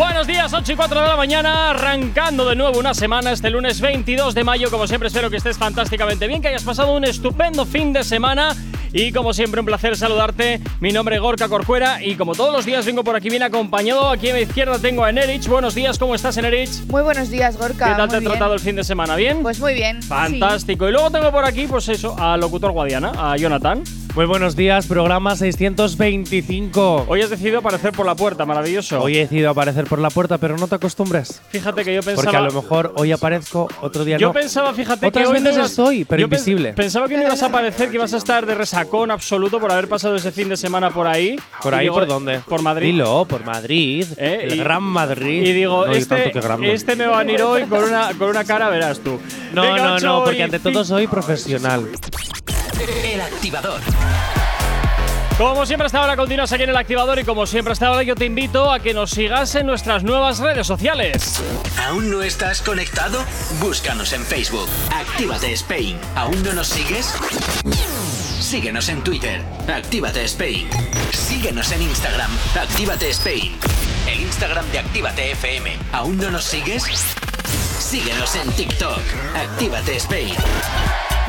Buenos días, 8 y 4 de la mañana, arrancando de nuevo una semana este lunes 22 de mayo. Como siempre, espero que estés fantásticamente bien, que hayas pasado un estupendo fin de semana. Y como siempre, un placer saludarte. Mi nombre es Gorka Corcuera y como todos los días vengo por aquí bien acompañado. Aquí a mi izquierda tengo a Enerich. Buenos días, ¿cómo estás, Enerich? Muy buenos días, Gorka. ¿Qué tal te ha tratado el fin de semana? ¿Bien? Pues muy bien. Fantástico. Y luego tengo por aquí, pues eso, al locutor Guadiana, a Jonathan. Muy buenos días, programa 625. Hoy has decidido aparecer por la puerta, maravilloso. Hoy he decidido aparecer por la puerta, pero no te acostumbres. Fíjate que yo pensaba. Porque a lo mejor hoy aparezco, otro día Yo no. pensaba, fíjate Otras que no veces ibas- estoy, pero yo invisible. Pensaba que no ibas a aparecer, que ibas a estar de resacón absoluto por haber pasado ese fin de semana por ahí. ¿Por ahí digo, por dónde? Por Madrid. Dilo, por Madrid. ¿Eh? El Y- Gran Madrid. Y digo, No, este, este me va a venir hoy con una, con una cara, verás tú. No, Venga, no, no, porque ante todo soy profesional. El Activador. Como siempre hasta ahora continúas aquí en el activador y como siempre hasta ahora yo te invito a que nos sigas en nuestras nuevas redes sociales. ¿Aún no estás conectado? Búscanos en Facebook. Actívate Spain. ¿Aún no nos sigues? Síguenos en Twitter. Actívate Spain. Síguenos en Instagram. Actívate Spain. El Instagram de Actívate FM. ¿Aún no nos sigues? Síguenos en TikTok. Actívate Spain.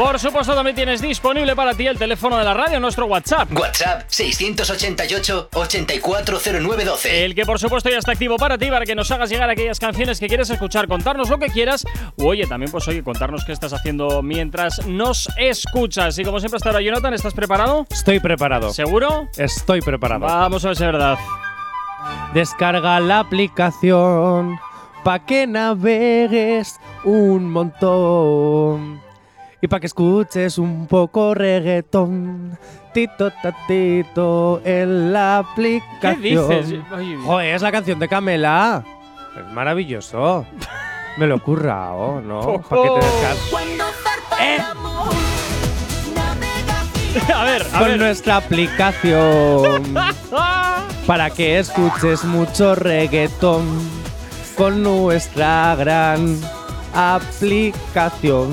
Por supuesto también tienes disponible para ti el teléfono de la radio, nuestro WhatsApp. WhatsApp 688-840912. El que por supuesto ya está activo para ti, para que nos hagas llegar aquellas canciones que quieres escuchar, contarnos lo que quieras. O oye, también pues oye, contarnos qué estás haciendo mientras nos escuchas. Y como siempre hasta ahora, Jonathan, ¿estás preparado? Estoy preparado. ¿Seguro? Estoy preparado. Vamos a ver si es verdad. Descarga la aplicación pa' que navegues un montón. Y pa' que escuches un poco reggaetón. Tito tatito en la aplicación. dices? Ay. Joder, es la canción de Camela. Es maravilloso. Me lo he currado, ¿no? ¿Para qué te descargas? A ver, a Con ver. nuestra aplicación. Para que escuches mucho reggaetón con nuestra gran aplicación.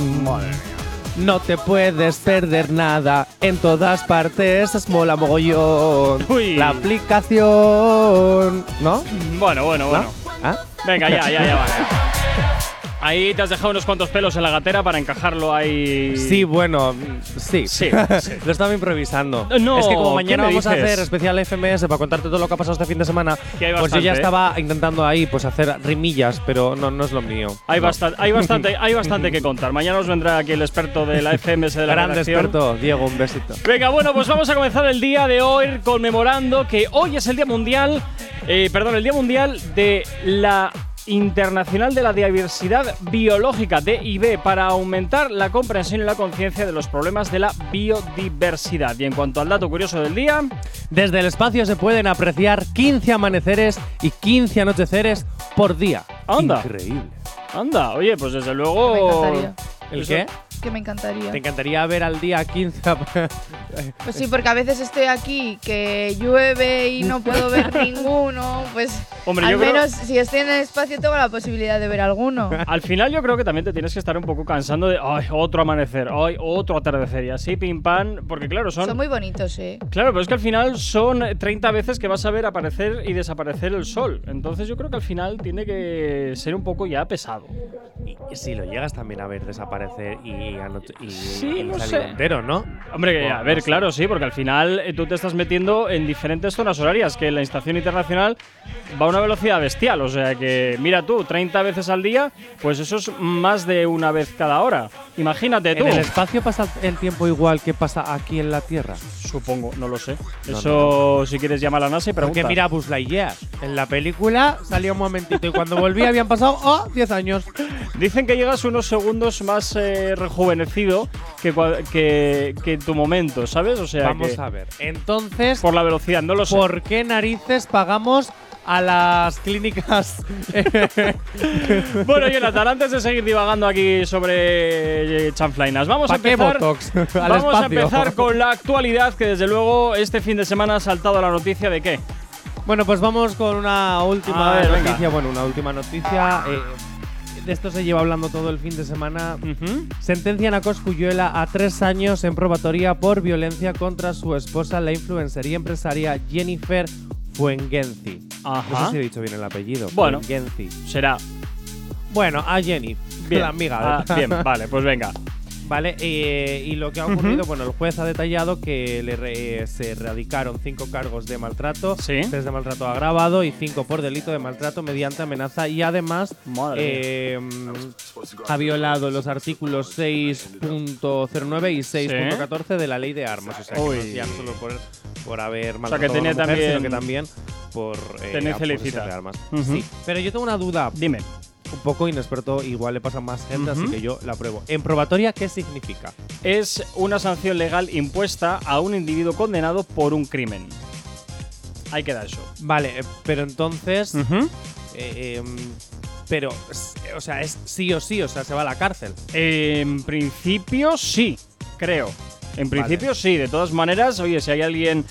No te puedes perder nada, en todas partes es mola mogollón. Uy. La aplicación, ¿no? Bueno, bueno, bueno. ¿Ah? Venga, ya, ya, ya, vale. Ahí te has dejado unos cuantos pelos en la gatera para encajarlo ahí. Sí, bueno, sí. Sí, sí. Lo estaba improvisando. Eh, no, es que como ¿qué mañana vamos a hacer especial FMS para contarte todo lo que ha pasado este fin de semana, pues yo ya ¿eh? estaba intentando ahí pues hacer rimillas, pero no, no es lo mío. Hay, No. bastante, hay, bastante, hay bastante que contar. Mañana os vendrá aquí el experto de la FMS de la Gran redacción. experto, Diego, un besito. Venga, bueno, pues vamos a comenzar el día de hoy conmemorando que hoy es el Día Mundial, eh, perdón, el Día Mundial de la Internacional de la Diversidad Biológica, DIB, para aumentar la comprensión y la conciencia de los problemas de la biodiversidad. Y en cuanto al dato curioso del día, Desde el espacio se pueden apreciar 15 amaneceres y 15 anocheceres por día. Anda. Increíble. anda, oye, pues desde luego. Me encantaría. ¿El Eso- qué? Que me encantaría. ¿Te encantaría ver al día 15? Pues sí, porque a veces estoy aquí que llueve y no puedo ver ninguno. Pues Hombre, al yo creo- menos si estoy en el espacio tengo la posibilidad de ver alguno. Al final yo creo que también te tienes que estar un poco cansando de ay, otro amanecer, ay, otro atardecer y así pim pam, porque claro, son, Son muy bonitos, eh. Claro, pero es que al final son 30 veces que vas a ver aparecer y desaparecer el sol. Entonces yo creo que al final tiene que ser un poco ya pesado. y si lo llegas también a ver desaparecer y, y, Sí, no sé. entero, ¿no? Hombre, que, Bueno, a ver, no sé. claro, sí, porque al final eh, tú te estás metiendo en diferentes zonas horarias, que la estación internacional va a una velocidad bestial. O sea que, mira tú, 30 veces al día, pues eso es más de una vez cada hora. Imagínate tú. ¿En el espacio pasa el tiempo igual que pasa aquí en la Tierra? Supongo, no lo sé. No, Eso, si quieres, llama a la NASA y pregunta. Porque mira Buzz Lightyear, en la película salía un momentito y cuando volvía habían pasado oh, 10 años. Dicen que llegas unos segundos más eh, rejuvenecido que, cua- que, que en tu momento, ¿sabes? O sea, Vamos que a ver. Entonces, por la velocidad, no lo sé. ¿por qué narices pagamos a las clínicas? Bueno, Jonathan, antes de seguir divagando aquí sobre eh, chanflainas, vamos a ¿Para qué empezar. Vamos a empezar con la actualidad, que desde luego este fin de semana ha saltado la noticia de qué? Bueno, pues vamos con una última A ver, venga. noticia. Bueno, una última noticia. eh, de esto se lleva hablando todo el fin de semana. Ujú. Sentencian a Coscuyuela a tres años en probatoria por violencia contra su esposa, la influencer y empresaria Jennifer Fuengenzi. No Ajá. sé si he dicho bien el apellido. Bueno. Fuengenzi. Será. Bueno, a Jenny, Bien. la amiga. Ah, bien, vale, pues venga. Vale, eh, y lo que ha ocurrido, bueno, el juez ha detallado que le re- se erradicaron cinco cargos de maltrato, Sí. tres de maltrato agravado y cinco por delito de maltrato mediante amenaza. Y además eh, ha violado los artículos 6.09 y 6.14 de la ley de armas. O sea, que no solo por, por haber sea, maltratado que tenía a una mujer, también- sino que también por eh, Tenencia ilícita. Sí, pero yo tengo una duda. Dime. Un poco inexperto, igual le pasa más gente, así que yo la pruebo. En probatoria, ¿qué significa? Es una sanción legal impuesta a un individuo condenado por un crimen. Ahí queda eso. Vale, eh, pero entonces. Eh, em, pero, s- o sea, es sí o sí, o sea, se va a la cárcel. En principio sí, creo. En principio sí, de todas maneras, oye, si hay alguien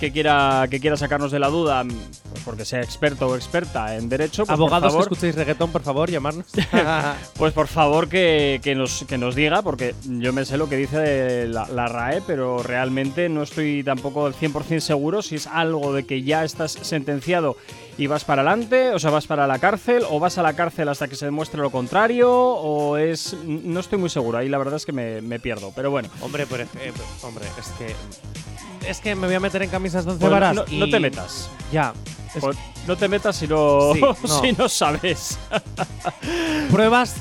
que quiera que quiera sacarnos de la duda, pues porque sea experto o experta en derecho, pues Abogados por que favor, escuchéis reggaetón, por favor, llamarnos. pues por favor que, que nos, que nos diga, porque yo me sé lo que dice la, la RAE, pero realmente no estoy tampoco al 100% seguro si es algo de que ya estás sentenciado y vas para adelante, o sea, vas para la cárcel, o vas a la cárcel hasta que se demuestre lo contrario, o es... No estoy muy seguro, ahí la verdad es que me, me pierdo, pero bueno. hombre, por ejemplo, hombre, es que. Es que me voy a meter en camisas de once Pues varas. no, y- no te metas. Ya. Es- Pues no te metas si no, Sí, no. si no sabes. pruebas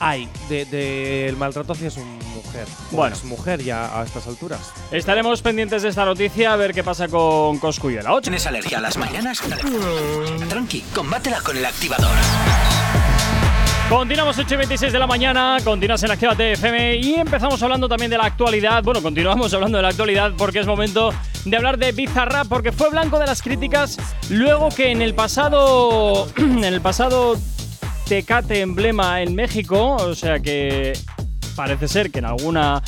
hay del de, maltrato hacia su mujer. Bueno. su mujer ya a estas alturas. Estaremos pendientes de esta noticia a ver qué pasa con Coscuyuela. 8 ¿Tienes alergia a las mañanas? Tranqui, combátela con el activador. Continuamos 8 y 26 de la mañana, continúas en Actívate FM y empezamos hablando también de la actualidad. Bueno, continuamos hablando de la actualidad porque es momento de hablar de Bizarrap porque fue blanco de las críticas luego que en el pasado en el pasado Tecate emblema en México, o sea que parece ser que en alguna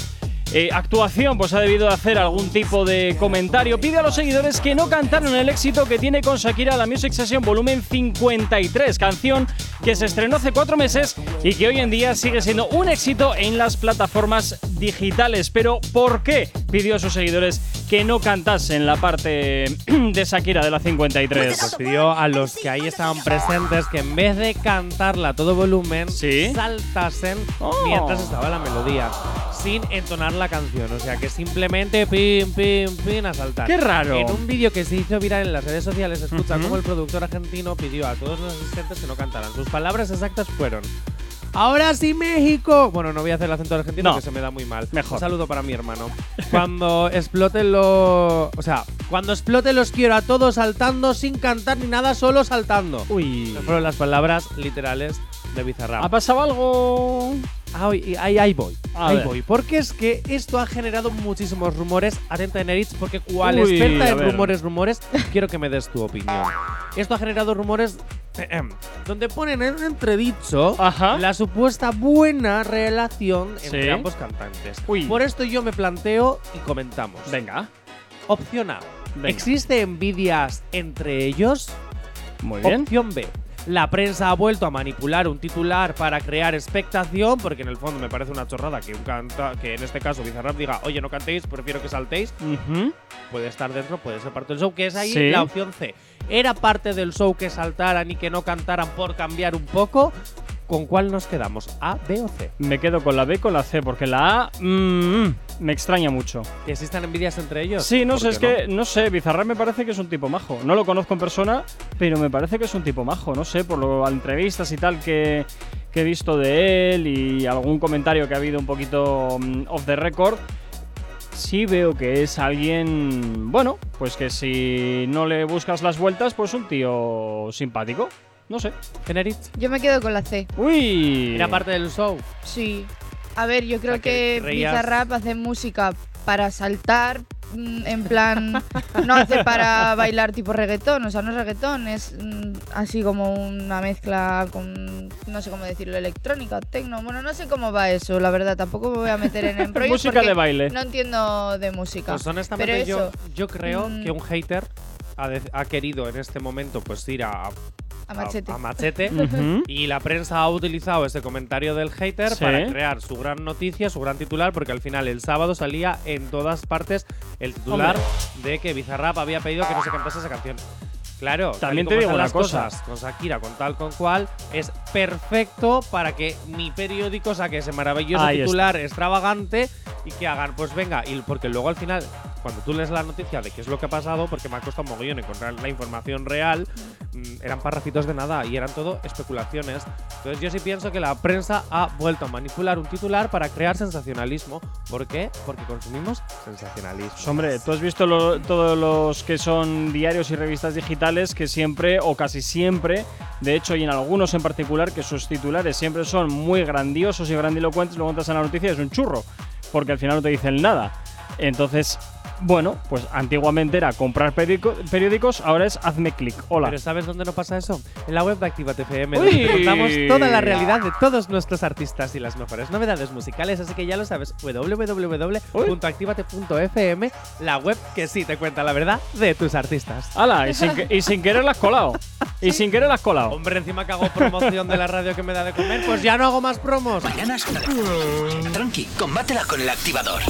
eh, actuación pues ha debido hacer algún tipo de comentario. Pide a los seguidores que no cantaron el éxito que tiene con Shakira la Music Session volumen 53, canción que se estrenó hace cuatro meses y que hoy en día sigue siendo un éxito en las plataformas digitales. Pero ¿por qué pidió a sus seguidores que no cantasen la parte de Shakira de la 53? Pues pidió a los que ahí estaban presentes que en vez de cantarla a todo volumen, Sí. saltasen Oh. mientras estaba la melodía, sin entonar la canción. O sea que simplemente pim, pim, pim a saltar. ¡Qué raro! En un vídeo que se hizo viral en las redes sociales, escucha Ujú. cómo el productor argentino pidió a todos los asistentes que no cantaran. Sus palabras exactas fueron. Ahora sí, México. Bueno, no voy a hacer el acento argentino No. que se me da muy mal. Mejor. Un saludo para mi hermano. Cuando explote lo. O sea, cuando explote los quiero a todos saltando sin cantar ni nada, solo saltando. Uy. Esas fueron las palabras literales de Bizarrap. ¿Ha pasado algo? Ah, ahí, ahí voy. A ahí ver. voy. Porque es que esto ha generado muchísimos rumores. Atenta en Eritz, porque cual Uy, experta en rumores, rumores, quiero que me des tu opinión. Esto ha generado rumores donde ponen en entredicho Ajá. la supuesta buena relación entre Sí. ambos cantantes. Uy. Por esto yo me planteo y comentamos. Venga. Opción A. Venga. ¿Existe envidias entre ellos? Muy bien. Opción B. La prensa ha vuelto a manipular un titular para crear expectación, porque en el fondo me parece una chorrada que un canta, que en este caso Bizarrap diga, oye, no cantéis, prefiero que saltéis. Puede estar dentro, puede ser parte del show, que es ahí Sí. la opción C. ¿Era parte del show que saltaran y que no cantaran por cambiar un poco? ¿Con cuál nos quedamos? ¿A, B o C? Me quedo con la B y con la C, porque la A mm, me extraña mucho. ¿Que existan envidias entre ellos? Sí, no ¿Por sé, es qué que, no sé, Bizarrap me parece que es un tipo majo. No lo conozco en persona, pero me parece que es un tipo majo, no sé, por las entrevistas y tal que, que he visto de él y algún comentario que ha habido un poquito mm, off the record. Sí veo que es alguien, bueno, pues que si no le buscas las vueltas, pues un tío simpático. No sé. Generitz. Yo me quedo con la C. Uy. ¿Era parte del show? Sí. A ver, yo creo sea, que que creías- Bizarrap hace música para saltar, mm, en plan, no hace para bailar tipo reggaetón, o sea, no es reggaetón, es mm, así como una mezcla con, no sé cómo decirlo, electrónica, tecno, bueno, no sé cómo va eso, la verdad, tampoco me voy a meter en embrollos Música porque de baile. No entiendo de música. Pues honestamente Pero yo, eso, yo creo mm. que un hater ha, de- ha querido en este momento pues ir a, A machete. a machete. Y la prensa ha utilizado ese comentario del hater Sí. para crear su gran noticia, su gran titular, porque al final el sábado salía en todas partes el titular de que Bizarrap había pedido que no se cantase esa canción. Claro, También te digo una las cosa. cosas con Shakira, con tal, con cual, es perfecto para que mi periódico saque ese maravilloso Ahí está. titular extravagante y que hagan, pues venga, y porque luego al final, cuando tú lees la noticia de qué es lo que ha pasado, porque me ha costado un mogollón encontrar la información real, mm, eran parrafitos de nada y eran todo especulaciones. Entonces yo sí pienso que la prensa ha vuelto a manipular un titular para crear sensacionalismo. ¿Por qué? Porque consumimos sensacionalismo. Pues, Hombre, tú has visto lo- todos los que son diarios y revistas digitales que siempre, o casi siempre, de hecho y en algunos en particular, que sus titulares siempre son muy grandiosos y grandilocuentes, luego entras en la noticia y es un churro, porque al final no te dicen nada. Entonces, bueno, pues antiguamente era comprar periódico- periódicos, ahora es hazme clic. Hola. Pero ¿sabes dónde no pasa eso? En la web de Actívate FM, Uy. donde contamos toda la realidad de todos nuestros artistas y las mejores novedades musicales, así que ya lo sabes, www.activate.fm, la web que sí te cuenta la verdad de tus artistas. ¡Hala! Y sin, que- y sin querer la has colado. Y sin querer la has colado. Hombre, encima que hago promoción de la radio que me da de comer, pues ya no hago más promos. Mañanas Tranqui, combátela con el activador.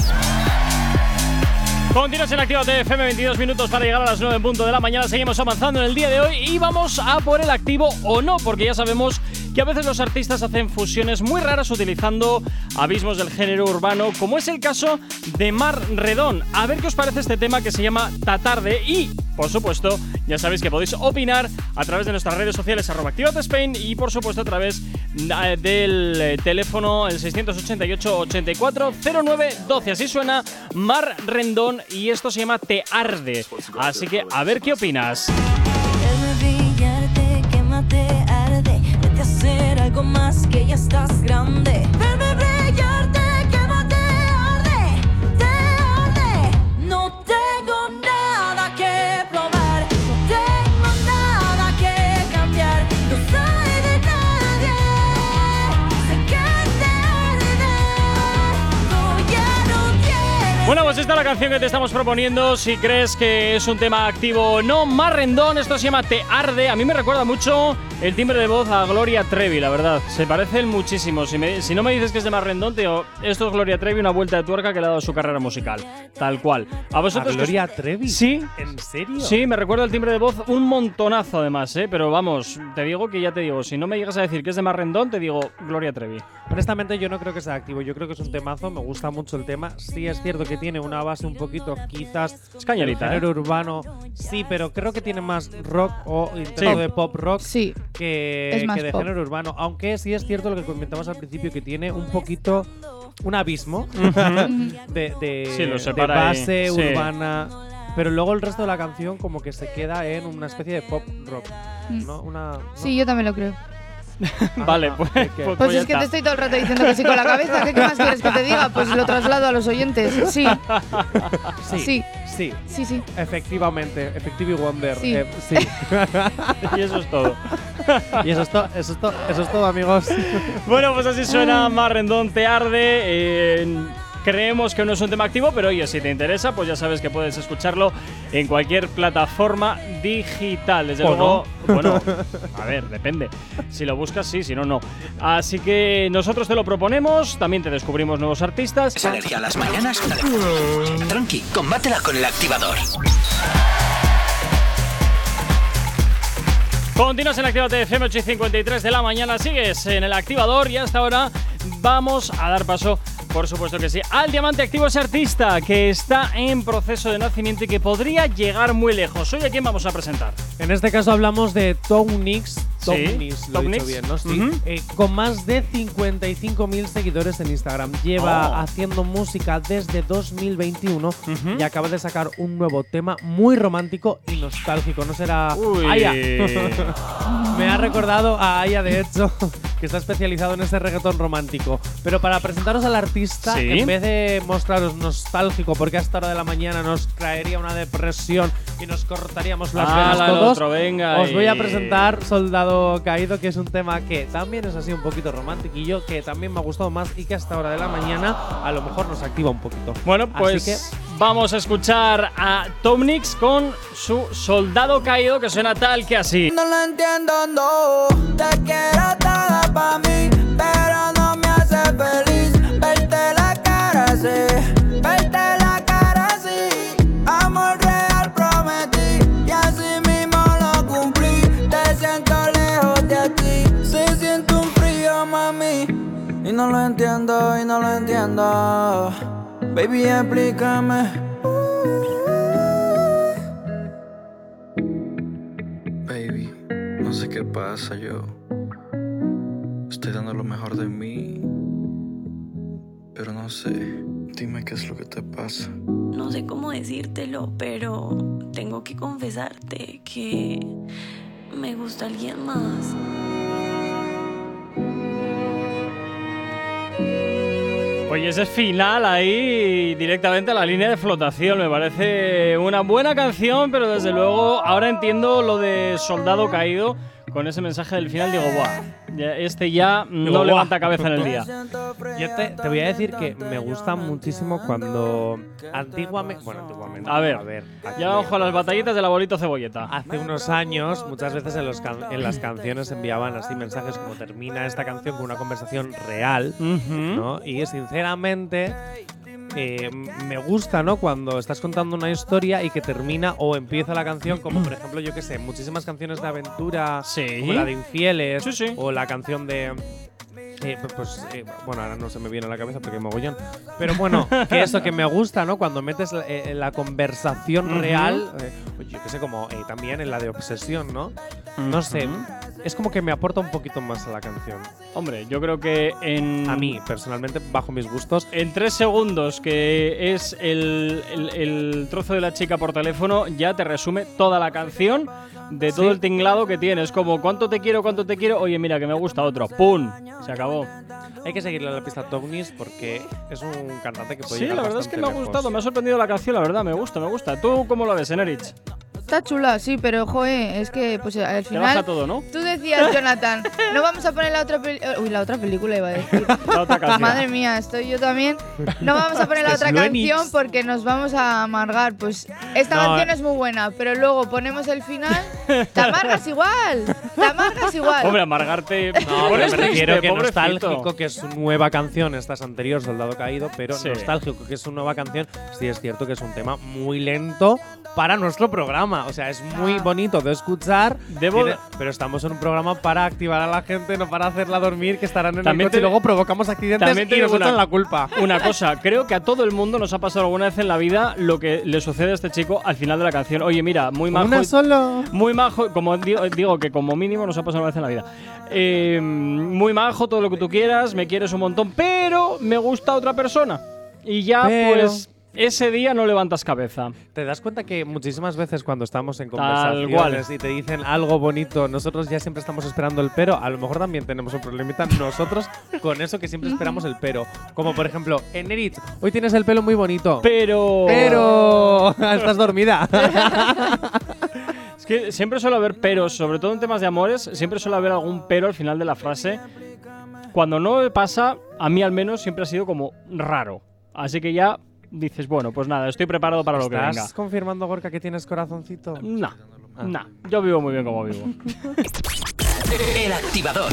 Continuas en Actívate FM, 22 minutos para llegar a las 9 en punto de la mañana. Seguimos avanzando en el día de hoy y vamos a por el activo o no, porque ya sabemos que a veces los artistas hacen fusiones muy raras utilizando abismos del género urbano, como es el caso de Mar Redón. A ver qué os parece este tema que se llama Tatarde y, por supuesto, ya sabéis que podéis opinar a través de nuestras redes sociales arroba Spain y, por supuesto, a través eh, del eh, teléfono el 688 84 09 12. Así suena Mar Rendón y esto se llama Te Arde. Así que a ver qué opinas. Algo más que ya estás grande. Déjame brillarte, quémate, arde. Te arde. No tengo nada que probar. No tengo nada que cambiar. No soy de nadie. Sé que te arde. Tú ya no. Bueno, pues esta es la canción que te estamos proponiendo. Si crees que es un tema activo o no, Marrendón, esto se llama Te Arde. A mí me recuerda mucho el timbre de voz a Gloria Trevi, la verdad. Se parecen muchísimo. Si, me- si no me dices que es de Marrendón, te digo, esto es Gloria Trevi, una vuelta de tuerca que le ha dado a su carrera musical. Tal cual. ¿A ¿A vosotros os- Gloria Trevi? Sí. ¿En serio? Sí, me recuerda el timbre de voz un montonazo además, ¿eh? Pero vamos, te digo que ya te digo, si no me llegas a decir que es de Marrendón, te digo Gloria Trevi. Honestamente, yo no creo que sea activo. Yo creo que es un temazo. Me gusta mucho el tema. Sí, es cierto que tiene una base un poquito, quizás. Es cañerita, género urbano. Sí, pero creo que tiene más rock o intento Sí. de pop rock Sí, que, que de pop. género urbano. Aunque sí es cierto lo que comentabas al principio, que tiene un poquito. Un abismo de, de, Sí, lo de separa ahí. base Sí. urbana. Pero luego el resto de la canción, como que se queda en una especie de pop rock. Mm. ¿no? Una, ¿no? sí, yo también lo creo. vale, ah, pues, pues, Pues ya es que te estoy todo el rato diciendo que sí con la cabeza. ¿Qué, qué más quieres que te diga? Pues lo traslado a los oyentes. Sí, Sí, sí, sí. sí, sí. Efectivamente, Effective Wonder. Sí. eh, sí. Y eso es todo. y eso es, to- eso, es to- eso es todo, amigos. Bueno, pues así suena Marrendón Te Arde. eh, creemos que no es un tema activo, pero oye, si te interesa, pues ya sabes que puedes escucharlo en cualquier plataforma digital. Desde ¿O luego, bueno, a ver, depende. Si lo buscas, sí, si no, no. Así que nosotros te lo proponemos, también te descubrimos nuevos artistas. ¿Es alergia a las mañanas? Tranqui, combátela con el activador. Continúas en Actívate FM 8 y 53 de la mañana, sigues en el activador y hasta ahora vamos a dar paso, por supuesto que sí, al Diamante Activo ese artista que está en proceso de nacimiento y que podría llegar muy lejos. Hoy a quién vamos a presentar. En este caso hablamos de Townix. Sí, Townix, lo he dicho bien, ¿no? Sí. Eh, con más de 55.000 seguidores en Instagram. Lleva Oh. haciendo música desde 2021 Ujú. y acaba de sacar un nuevo tema muy romántico y nostálgico. No será. Uy. Aya. Me ha recordado a Aya, de hecho, que está especializado en este reggaetón romántico. Pero para presentaros al artista, Sí. en vez de mostraros nostálgico, porque a esta hora de la mañana nos traería una depresión y nos cortaríamos las Ala, venas todos, otro, venga os voy a y- presentar Soldado Caído, que es un tema que también es así un poquito romantiquillo, que también me ha gustado más y que a esta hora de la mañana a lo mejor nos activa un poquito. Bueno, pues que Vamos a escuchar a Tomnix con su Soldado Caído que suena tal que así. No lo entiendo, no. Te quiero pero no me hace feliz. Verte la cara así, verte la cara así. Amor real prometí y así mismo lo cumplí. Te siento lejos de ti, se siente un frío, mami. Y no lo entiendo, y no lo entiendo. Baby, explícame. Baby, no sé qué pasa, yo estoy dando lo mejor de mí, pero no sé, dime qué es lo que te pasa. No sé cómo decírtelo, pero tengo que confesarte que me gusta alguien más. Oye, ese final ahí directamente a la línea de flotación me parece una buena canción, pero desde luego ahora entiendo lo de Soldado Caído con ese mensaje del final. Digo, buah, ya- este ya no Digo, levanta buah. cabeza en el día. Yo te, te voy a decir que me gusta muchísimo cuando antiguamente, bueno, antiguamente, A ver, aquí- Ya ojo a las batallitas del abuelito cebolleta. Hace unos años, muchas veces en, los can- en las canciones enviaban así mensajes como termina esta canción con una conversación real. ¿no? Y sinceramente eh, me gusta, ¿no? Cuando estás contando una historia y que termina o empieza la canción, como por ejemplo, yo que sé, muchísimas canciones de aventura, Sí. como la de Infieles, Sí, sí. o la canción de. eh, pues eh, bueno, ahora no se me viene a la cabeza porque mogollón. Pero bueno, que eso que me gusta, ¿no? Cuando metes la, eh, la conversación real, eh, yo que sé, como también en la de obsesión, ¿no? No sé, es como que me aporta un poquito más a la canción. Hombre, yo creo que en. A mí, personalmente, bajo mis gustos, En tres segundos, que es el, el- el trozo de la chica por teléfono, ya te resume toda la canción de todo Sí. el tinglado que tienes. Como, ¿cuánto te quiero, cuánto te quiero? Oye, mira, que me gusta otro. ¡Pum! Se acabó. hay que seguirle la pista a Tognis porque es un cantante que puede Sí, llegar la verdad es que me ha gustado, lejos. me ha sorprendido la canción, la verdad, me gusta, me gusta. ¿Tú cómo lo ves, Enerich? Está chula, sí, pero joe, es que pues al Te baja final. todo, ¿no? Tú decías, Jonathan, no vamos a poner la otra película. Uy, la otra película iba a decir. La otra canción. Madre mía, estoy yo también. No vamos a poner la otra canción porque nos vamos a amargar. Pues esta No, canción eh. es muy buena, pero luego ponemos el final, te amargas igual. Te amargas igual. Hombre, amargarte. No, pero me refiero que nostálgico, que es su nueva canción, esta es anterior, Soldado Caído, pero Sí. nostálgico, que es su nueva canción, sí es cierto que es un tema muy lento para nuestro programa. O sea, es muy Ah. bonito de escuchar, Debo- tiene- pero estamos en un programa para activar a la gente, no para hacerla dormir, que estarán en También el coche te- y luego provocamos accidentes también te y nos echan la culpa. Una cosa, creo que a todo el mundo nos ha pasado alguna vez en la vida lo que le sucede a este chico al final de la canción. Oye, mira, muy majo. Una solo. Muy majo, como digo, digo que como mínimo nos ha pasado una vez en la vida. Eh, muy majo, todo lo que tú quieras, me quieres un montón, pero me gusta otra persona. Y ya, Pero- pues, ese día no levantas cabeza. ¿Te das cuenta que muchísimas veces cuando estamos en conversaciones cual. y te dicen algo bonito, nosotros ya siempre estamos esperando el pero? A lo mejor también tenemos un problemita nosotros con eso que siempre esperamos el pero. Como por ejemplo, Enerit, hoy tienes el pelo muy bonito. Pero. Pero estás dormida. Es que siempre suele haber peros, sobre todo en temas de amores, siempre suele haber algún pero al final de la frase. Cuando no me pasa, a mí al menos siempre ha sido como raro. Así que ya dices, bueno, pues nada, estoy preparado para lo que venga. ¿Estás confirmando, Gorka, que tienes corazoncito? No, no, yo vivo muy bien como vivo. El activador.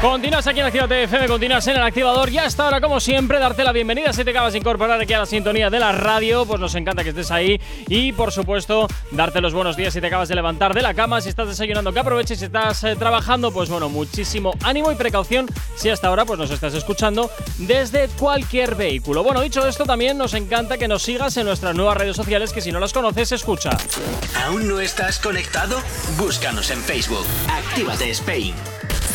Continúas aquí en Actívate FM, continúas en el activador. Ya hasta ahora, como siempre, darte la bienvenida si te acabas de incorporar aquí a la sintonía de la radio. Pues nos encanta que estés ahí. Y por supuesto, darte los buenos días si te acabas de levantar de la cama. Si estás desayunando, que aproveches. Si estás eh, trabajando, pues bueno, muchísimo ánimo y precaución si hasta ahora pues nos estás escuchando desde cualquier vehículo. Bueno, dicho esto, también nos encanta que nos sigas en nuestras nuevas redes sociales, que si no las conoces, escucha. ¿Aún no estás conectado? Búscanos en Facebook. Actívate Spain.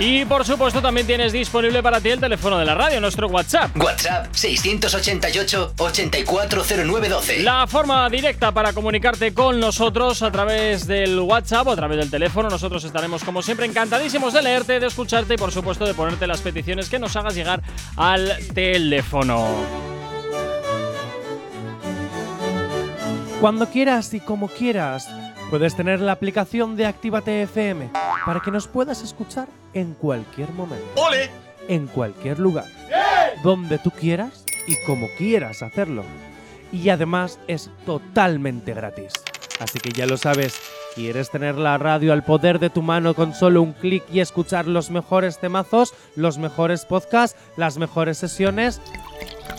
Y por supuesto, también tienes disponible para ti el teléfono de la radio, nuestro WhatsApp. WhatsApp 688-840912. La forma directa para comunicarte con nosotros a través del WhatsApp o a través del teléfono. Nosotros estaremos, como siempre, encantadísimos de leerte, de escucharte y, por supuesto, de ponerte las peticiones que nos hagas llegar al teléfono. Cuando quieras y como quieras, puedes tener la aplicación de Actívate FM para que nos puedas escuchar en cualquier momento. ¡Ole! En cualquier lugar. Donde tú quieras y como quieras hacerlo. Y además es totalmente gratis. Así que ya lo sabes, ¿quieres tener la radio al poder de tu mano con solo un clic y escuchar los mejores temazos, los mejores podcasts, las mejores sesiones?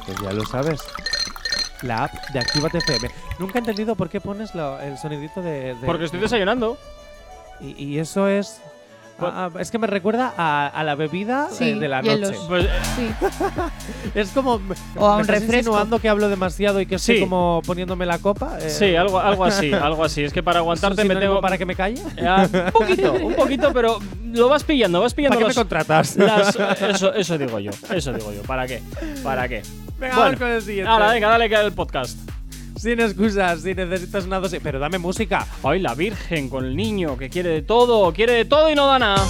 Pues ya lo sabes. La app de Actívate FM. Nunca he entendido por qué pones lo- el sonidito de, de- Porque estoy desayunando. Y, y eso es. Ah, ah, es que me recuerda a, a la bebida de- Sí, de, la hielos. noche. Pues, Sí. Es como. me- O a ¿me un estás insinuando que hablo demasiado y que estoy Sí. como poniéndome la copa? Eh, sí, algo, algo así, algo así. Es que para ¿es un aguantarte me tengo. para que me calle? Ah, un poquito, un poquito, pero lo vas pillando, vas pillando ¿Para qué me contratas? las- eso, eso digo yo, eso digo yo. ¿Para qué? ¿Para qué? Venga, Bueno, vamos con el siguiente. Ahora, venga, dale que el podcast. Sin excusas, si necesitas una dosis. Pero dame música. Ay, la Virgen con el niño que quiere de todo, quiere de todo y no da nada.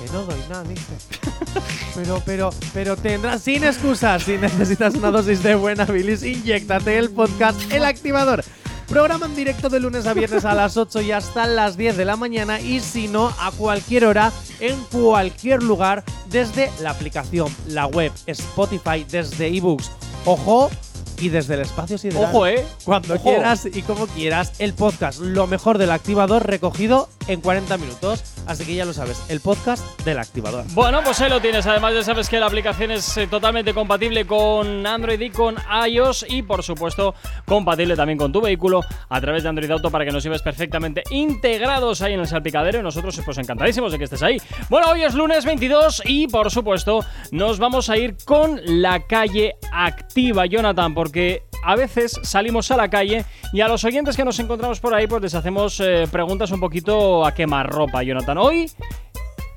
Que no doy nada, dice. Pero, pero, pero tendrás sin excusas. Si necesitas una dosis de buena bilis, inyectate el podcast El Activador. Programa en directo de lunes a viernes a las 8 y hasta las 10 de la mañana. Y si no, a cualquier hora, en cualquier lugar, desde la aplicación, la web, Spotify, desde ebooks. Ojo. Y desde el espacio sideral. Ojo, eh. Cuando Ojo. quieras y como quieras, el podcast, lo mejor del activador recogido en 40 minutos. Así que ya lo sabes, el podcast del activador. Bueno, pues ahí lo tienes. Además, ya sabes que la aplicación es eh, totalmente compatible con Android y con iOS. Y por supuesto, compatible también con tu vehículo a través de Android Auto para que nos lleves perfectamente integrados ahí en el salpicadero. Y nosotros, pues encantadísimos de que estés ahí. Bueno, hoy es lunes 22 y por supuesto, nos vamos a ir con la calle activa, Jonathan, porque a veces salimos a la calle y a los oyentes que nos encontramos por ahí, pues les hacemos eh, preguntas un poquito a quemarropa, Jonathan. Hoy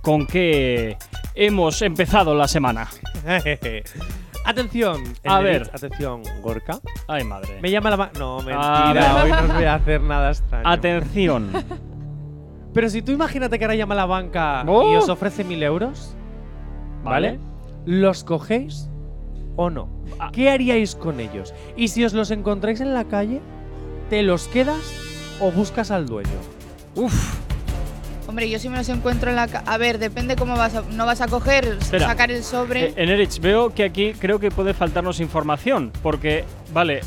con qué hemos empezado la semana. atención, A ver. atención, Gorka. Ay, madre. Me llama la ma- No, A mentira, hoy no os voy a hacer nada extraño. Atención. Pero si tú imagínate que ahora llama la banca Oh. y os ofrece mil euros, ¿vale? Vale. ¿Los cogéis o no? ¿Qué haríais con ellos? Y si os los encontráis en la calle, ¿te los quedas o buscas al dueño? Uf. Hombre, yo si me los encuentro en la... ca- A ver, depende cómo vas a... No vas a coger, Espera. sacar el sobre... Eh, Enerich, veo que aquí creo que puede faltarnos información. Porque, vale,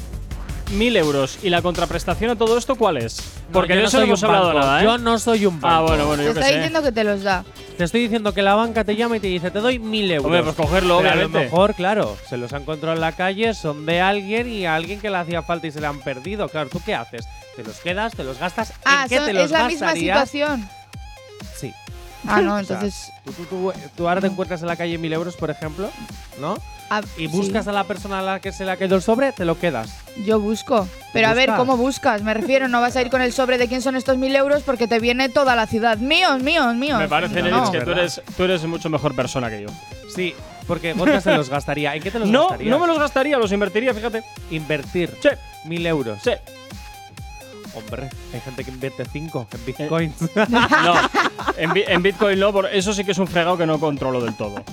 mil euros. ¿Y la contraprestación a todo esto cuál es? Porque de no eso no hemos hablado banco, nada, ¿eh? Yo no soy un banco. Ah, bueno, bueno, te yo qué está sé. diciendo que te los da. Te estoy diciendo que la banca te llama y te dice, te doy mil euros. Hombre, pues cogerlo, Pero obviamente. A lo mejor, claro, se los ha encontrado en la calle, son de alguien y a alguien que le hacía falta y se le han perdido. Claro, ¿tú qué haces? ¿Te los quedas? ¿Te los gastas? Ah, ¿En qué son- te los es la misma situación. Sí. Ah, no, O sea, entonces... tú, tú- tú- tú ahora te encuentras en la calle mil euros, por ejemplo, ¿no? Y sí, buscas a la persona a la que se le ha quedado el sobre, te lo quedas. Yo busco. Pero a ver? ¿cómo buscas? Me refiero, no vas a ir con el sobre de quién son estos mil euros porque te viene toda la ciudad. Míos, míos, míos. Me parece, No. Que tú eres, tú eres mucho mejor persona que yo. Sí, porque Gorka se los gastaría. ¿En qué te los No, gastarías? no me los gastaría, los invertiría, fíjate. Invertir Sí, mil euros. sí. Hombre, hay gente que invierte cinco en bitcoins. No, en, bi- en Bitcoin no, por eso sí que es un fregado que no controlo del todo.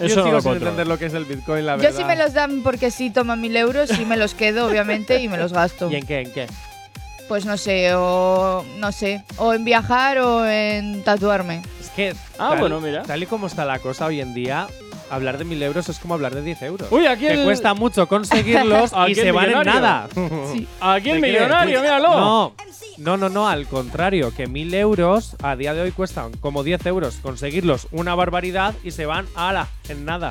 Yo Eso no sigo lo sin entender lo que es el bitcoin, la Yo verdad. sí me los dan porque sí toman mil euros, sí me los quedo, obviamente, y me los gasto. ¿Y en qué? ¿En qué? Pues no sé, o no sé, o en viajar o en tatuarme. Es que. Ah, tal- bueno, mira. Tal y como está la cosa hoy en día, hablar de mil euros es como hablar de 10 euros. Uy, aquí que el, cuesta mucho conseguirlos y se van en nada. Sí. aquí el ¿Te millonario, míralo. No, no, no, no, al contrario, que mil euros a día de hoy cuestan como 10 euros conseguirlos una barbaridad y se van ala, en nada.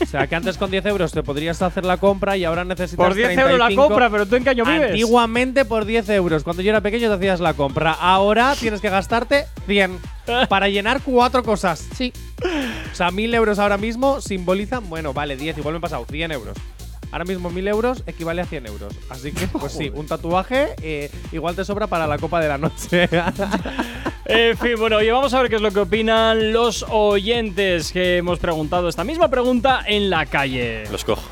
O sea que antes con 10 euros te podrías hacer la compra y ahora necesitas Por 10 euros la 35. compra, pero tú en qué año vives. Antiguamente por 10 euros. Cuando yo era pequeño te hacías la compra. Ahora tienes que gastarte 100 para llenar cuatro cosas. Sí. O sea, 1000 euros ahora mismo simbolizan, bueno, vale, 10, igual me he pasado, 100 euros. Ahora mismo 1000 euros equivale a 100 euros. Así que, pues sí, un tatuaje eh, igual te sobra para la copa de la noche. En fin, bueno, y vamos a ver qué es lo que opinan los oyentes que hemos preguntado esta misma pregunta en la calle. Los cojo.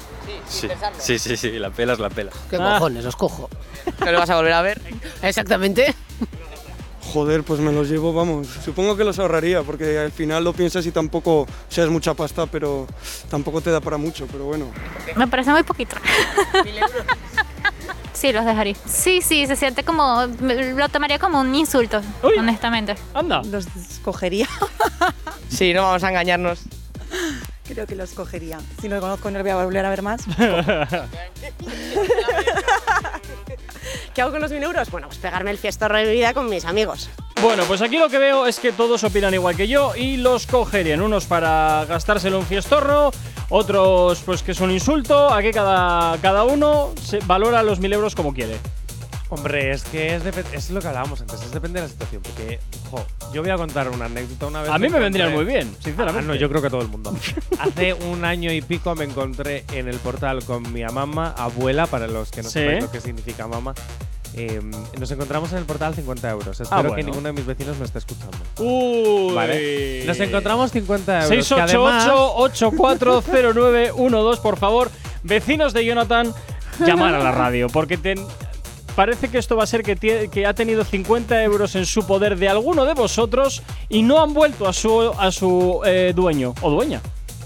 Sí, sí, sí, sí, la pela es la pela. ¿Qué Ah. cojones? Los cojo. ¿No lo vas a volver a ver? Exactamente. Joder, pues me los llevo, vamos. Supongo que los ahorraría, porque al final lo piensas y tampoco, o sea, es mucha pasta, pero tampoco te da para mucho, pero bueno. Me parece muy poquito. Sí, los dejaría. Sí, sí, se siente como. Lo tomaría como un insulto, honestamente. Anda. Los cogería. Sí, no vamos a engañarnos. Creo que los cogería. Si no los conozco, no los voy a volver a ver más. ¿Qué hago con los mil euros? Bueno, pues pegarme el fiestorro de mi vida con mis amigos. Bueno, pues aquí lo que veo es que todos opinan igual que yo y los cogerían. Unos para gastárselo un fiestorro, otros pues que es un insulto. Aquí cada, cada uno se valora los mil euros como quiere. Hombre, es que es, es lo que hablábamos antes, es depende de la situación. Porque, ojo, yo voy a contar una anécdota una vez. A mí me vendrían muy bien, sinceramente. Ah, no, yo creo que a todo el mundo. Hace un año y pico me encontré en el portal con mi mamá, abuela, para los que no Sí. saben lo que significa mamá. Eh, nos encontramos en el portal 50 euros. Espero Ah, bueno. que ninguno de mis vecinos me esté escuchando. Uy. Vale. Nos encontramos 50 euros. que 688-840912, por favor, vecinos de Jonathan, llamar a la radio, porque ten- parece que esto va a ser que, que ha tenido 50 euros en su poder de alguno de vosotros y no han vuelto a su, a su eh, dueño o dueña.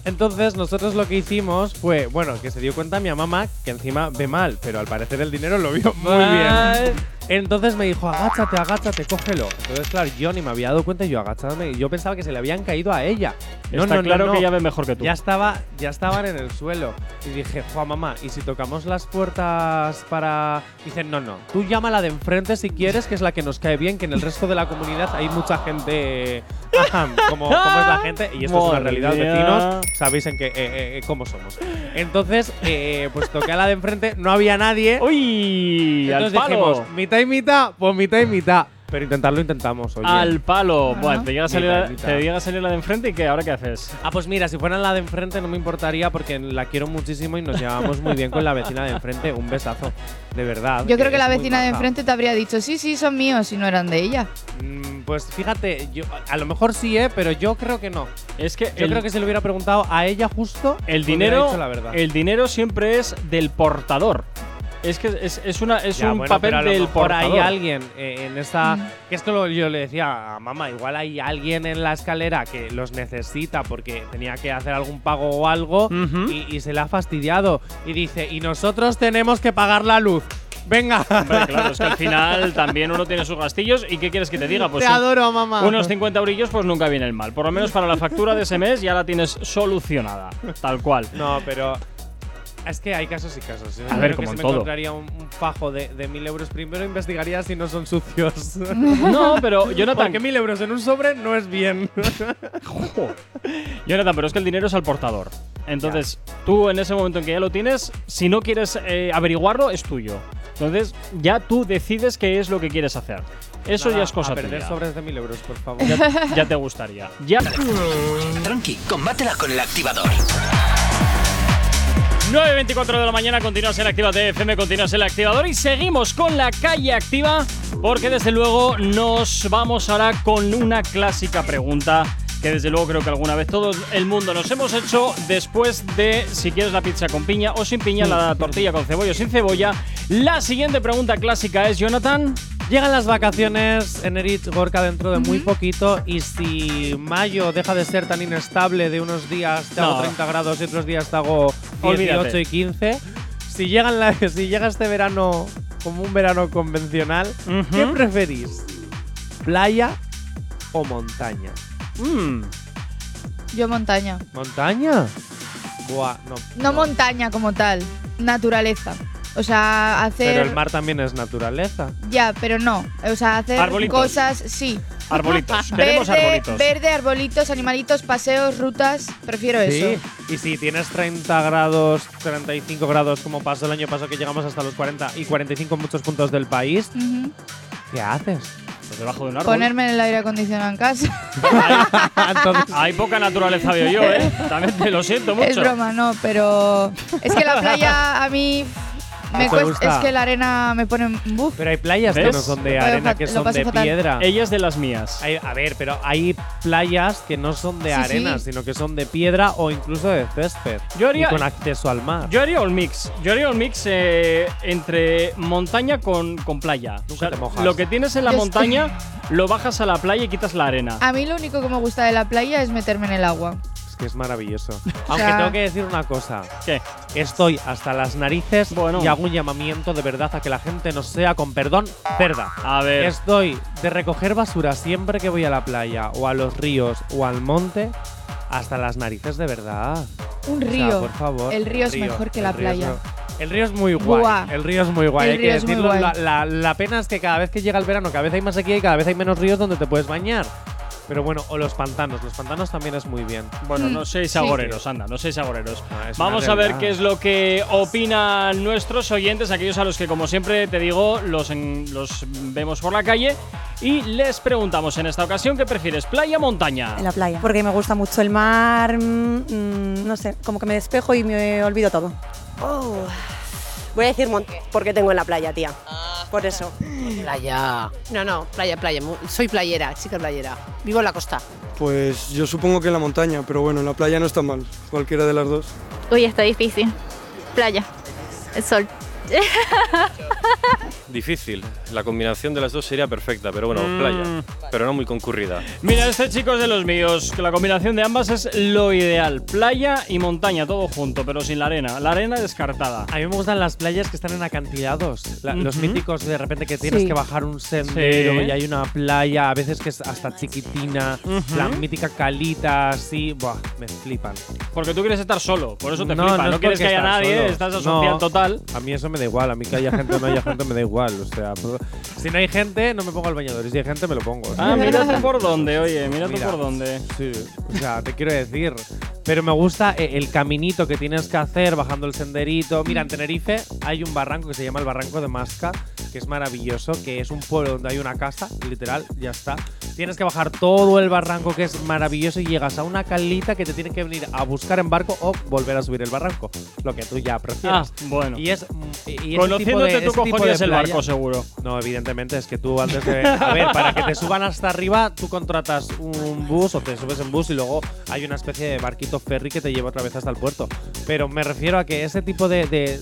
Entonces, nosotros lo que hicimos fue, bueno, que se dio cuenta mi mamá que encima ve mal, pero al parecer el dinero lo vio muy bien. Entonces me dijo, agáchate, agáchate, cógelo. Entonces, claro, yo ni me había dado cuenta y yo agachándome. Yo pensaba que se le habían caído a ella. Está claro que ella ve mejor que tú. Ya, estaba, ya estaban en el suelo. Y dije, Juan, mamá, ¿y si tocamos las puertas para...? Dicen, no, no, tú llama a la de enfrente si quieres, que es la que nos cae bien, que en el resto de la comunidad hay mucha gente ajá, como, como es la gente. Y esto es una realidad, mía. vecinos sabéis en qué, eh, eh, cómo somos. Entonces, eh, pues toqué a la de enfrente, no había nadie. ¡Uy! ¡Al Entonces palo! dijimos, mitad y mitad, pues mitad y mitad. Pero intentarlo intentamos, oye. Al palo. Bueno, te llega, a salir Mitad, la, mitad. te llega a salir la de enfrente y ¿qué? ¿Ahora qué haces? Ah, pues mira, si fuera la de enfrente no me importaría porque la quiero muchísimo y nos llevamos muy bien con la vecina de enfrente. Un besazo, de verdad. Yo creo que es la muy vecina de maja. enfrente te habría dicho, sí, sí, son míos, y no eran de ella. Mm, Pues fíjate, yo, a lo mejor sí, ¿eh? Pero yo creo que no. Es que Yo el- creo que si le hubiera preguntado a ella justo, El me hubiera dinero, dicho la verdad. el dinero siempre es del portador. Es que es, es una, es Ya, un bueno, papel del mejor portador. hay alguien eh, en esa. Que esto lo, yo le decía a mamá, igual hay alguien en la escalera que los necesita porque tenía que hacer algún pago o algo y, y se le ha fastidiado. Y dice, y nosotros tenemos que pagar la luz. Venga. Hombre, claro, es que al final también uno tiene sus gastillos. ¿Y qué quieres que te diga? Pues Te un- adoro, mamá. Unos 50 eurillos, pues nunca viene el mal. Por lo menos para la factura de ese mes ya la tienes solucionada. Tal cual. No, pero. Es que hay casos y casos. Yo A ver, que como si en me todo. encontraría un, un fajo de, de mil euros, primero investigaría si no son sucios. No, pero Jonathan. Porque mil euros en un sobre no es bien. Jonathan, pero es que el dinero es al portador. Entonces, tú en ese momento en que ya lo tienes, si no quieres eh, averiguarlo, es tuyo. Entonces, ya tú decides qué es lo que quieres hacer. Eso Nada, ya es cosa a perder tuya. sobres de mil euros, por favor. Ya, ya te gustaría. Ya. Tranqui, combátela con el activador. 9.24 de la mañana, continúas en Actívate FM, continúas en el activador y seguimos con la calle activa porque desde luego nos vamos ahora con una clásica pregunta que desde luego creo que alguna vez todo el mundo nos hemos hecho después de si quieres la pizza con piña o sin piña, la tortilla con cebolla o sin cebolla. La siguiente pregunta clásica es, Jonathan. Llegan las vacaciones en Erich Gorka dentro de muy poquito y si mayo deja de ser tan inestable de unos días te hago No. 30 grados y otros días te hago 18 Olvídate. y 15, si, llegan la- si llega este verano como un verano convencional, ¿qué preferís? ¿Playa o montaña? Mm, Yo montaña. ¿Montaña? Buah, no. No montaña como tal, naturaleza. O sea, hacer. Pero el mar también es naturaleza. Ya, pero no. O sea, hacer Arbolitos. cosas, sí. arbolitos. Queremos verde, arbolitos. verde, arbolitos, animalitos, paseos, rutas. Prefiero Sí, eso. y si tienes 30 grados, 35 grados, como pasó el año pasado que llegamos hasta los 40 y 45 en muchos puntos del país, Ujú. ¿qué haces? Pues debajo de un árbol. Ponerme el aire acondicionado en casa. Hay poca naturaleza veo yo, ¿eh? También te lo siento mucho. es broma, no, pero. Es que la playa a mí. ¿No Me te cuesta, gusta? es que la arena me pone. Buf. Pero hay playas que no son de arena, que son de fatal. piedra. Ella es de las mías. Hay- a ver, pero hay playas que no son de Sí, arena, sí. sino que son de piedra o incluso de césped. Yo haría- y con acceso al mar. Yo haría un mix. Yo haría un mix eh, entre montaña con, con playa. O sea, te mojas. Lo que tienes en la Yo montaña lo bajas a la playa y quitas la arena. A mí lo único que me gusta de la playa es meterme en el agua. Que es maravilloso. Aunque sea- tengo que decir una cosa. ¿Qué? Estoy hasta las narices Bueno. y hago un llamamiento de verdad a que la gente no sea, con perdón, cerda. A ver. Estoy de recoger basura siempre que voy a la playa o a los ríos o al monte hasta las narices de verdad. Un O sea, río. por favor. El río es mejor que la el río es playa. El río es muy guay. Buah. El río es muy guay. El hay río que es muy decirlo. guay. La, la- la pena es que cada vez que llega el verano, cada vez hay más sequía y cada vez hay menos ríos donde te puedes bañar. Pero bueno, o los pantanos. Los pantanos también es muy bien. Bueno, Mm, no seis sí. agoreros, anda, no seis agoreros. Ah, Vamos a ver qué es lo que opinan nuestros oyentes, aquellos a los que, como siempre te digo, los, en- los vemos por la calle y les preguntamos en esta ocasión qué prefieres, playa o montaña. En la playa. Porque me gusta mucho el mar, mm, mm, no sé, como que me despejo y me olvido todo. Oh. Voy a decir monte, porque tengo en la playa, tía. Por eso. Playa. No, no, playa, playa. Soy playera, chica playera. Vivo en la costa. Pues yo supongo que en la montaña, pero bueno, en la playa no está mal. Cualquiera de las dos. Uy, está difícil. Playa. El sol. Difícil. La combinación de las dos sería perfecta, pero bueno, Mm. playa. Pero no muy concurrida. Mira, este chico es de los míos, que la combinación de ambas es lo ideal. Playa y montaña, todo junto, pero sin la arena. La arena descartada. A mí me gustan las playas que están en acantilados. La- Los Ujú. míticos de repente que tienes Sí. que bajar un sendero Sí. y hay una playa, a veces que es hasta chiquitina, Ujú. la mítica calita, así, buah, me flipan. Porque tú quieres estar solo, por eso te No, flipa. no No, es quieres que haya nadie, solo. estás No. asociado total. A mí eso me da igual, a mí que haya gente o no haya gente me da igual. O sea, si no hay gente, no me pongo el bañador. Y si hay gente, me lo pongo. Ah, mira tú por dónde, oye, mira, Mira. tú por dónde. Sí, o sea, te quiero decir. Pero me gusta eh, el caminito que tienes que hacer bajando el senderito. Mira, en Tenerife hay un barranco que se llama el Barranco de Masca, que es maravilloso, que es un pueblo donde hay una casa, literal, ya está. Tienes que bajar todo el barranco, que es maravilloso, y llegas a una calita que te tiene que venir a buscar en barco o volver a subir el barranco, lo que tú ya prefieras. Ah, bueno. Y es. y Conociéndote, tú cogerías el playa- barco, seguro. no, evidentemente es que tú antes de. A ver, para que te suban hasta arriba, tú contratas un bus o te subes en bus y luego hay una especie de barquito ferry que te lleva otra vez hasta el puerto. Pero me refiero a que ese tipo de, de,